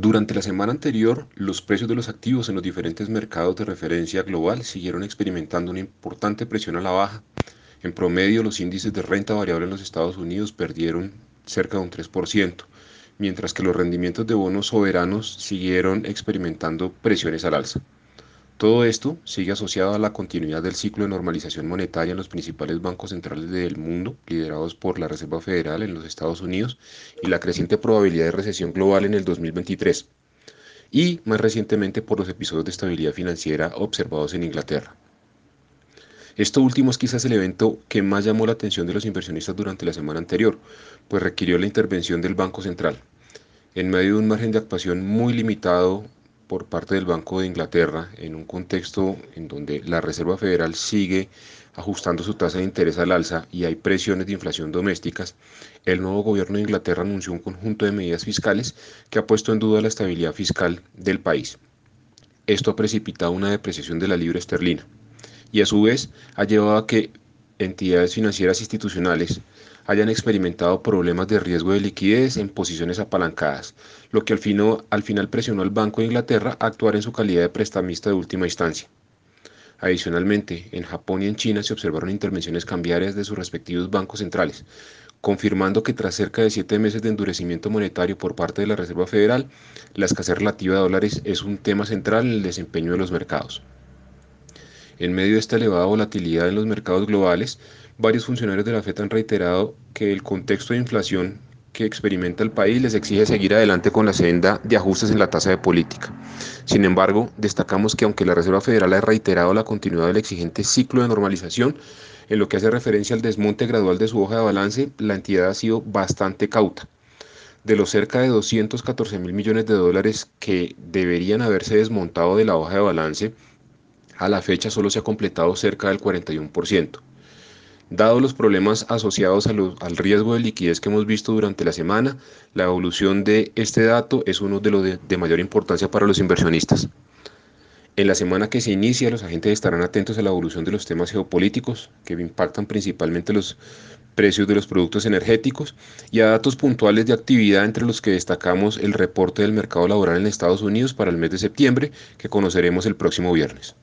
Durante la semana anterior, los precios de los activos en los diferentes mercados de referencia global siguieron experimentando una importante presión a la baja. En promedio, los índices de renta variable en los Estados Unidos perdieron cerca de un 3%, mientras que los rendimientos de bonos soberanos siguieron experimentando presiones al alza. Todo esto sigue asociado a la continuidad del ciclo de normalización monetaria en los principales bancos centrales del mundo, liderados por la Reserva Federal en los Estados Unidos, y la creciente probabilidad de recesión global en el 2023, y más recientemente por los episodios de estabilidad financiera observados en Inglaterra. Esto último es quizás el evento que más llamó la atención de los inversionistas durante la semana anterior, pues requirió la intervención del Banco Central. En medio de un margen de actuación muy limitado por parte del Banco de Inglaterra en un contexto en donde la Reserva Federal sigue ajustando su tasa de interés al alza y hay presiones de inflación domésticas, el nuevo gobierno de Inglaterra anunció un conjunto de medidas fiscales que ha puesto en duda la estabilidad fiscal del país. Esto ha precipitado una depreciación de la libra esterlina y a su vez ha llevado a que entidades financieras institucionales hayan experimentado problemas de riesgo de liquidez en posiciones apalancadas, lo que al, al final presionó al Banco de Inglaterra a actuar en su calidad de prestamista de última instancia. Adicionalmente, en Japón y en China se observaron intervenciones cambiarias de sus respectivos bancos centrales, confirmando que tras cerca de siete meses de endurecimiento monetario por parte de la Reserva Federal, la escasez relativa de dólares es un tema central en el desempeño de los mercados. En medio de esta elevada volatilidad en los mercados globales, varios funcionarios de la FED han reiterado que el contexto de inflación que experimenta el país les exige seguir adelante con la senda de ajustes en la tasa de política. Sin embargo, destacamos que aunque la Reserva Federal ha reiterado la continuidad del exigente ciclo de normalización, en lo que hace referencia al desmonte gradual de su hoja de balance, la entidad ha sido bastante cauta. De los cerca de 214 mil millones de dólares que deberían haberse desmontado de la hoja de balance, a la fecha solo se ha completado cerca del 41%. Dado los problemas asociados al riesgo de liquidez que hemos visto durante la semana, la evolución de este dato es uno de los de, mayor importancia para los inversionistas. En la semana que se inicia, los agentes estarán atentos a la evolución de los temas geopolíticos que impactan principalmente los precios de los productos energéticos y a datos puntuales de actividad entre los que destacamos el reporte del mercado laboral en Estados Unidos para el mes de septiembre que conoceremos el próximo viernes.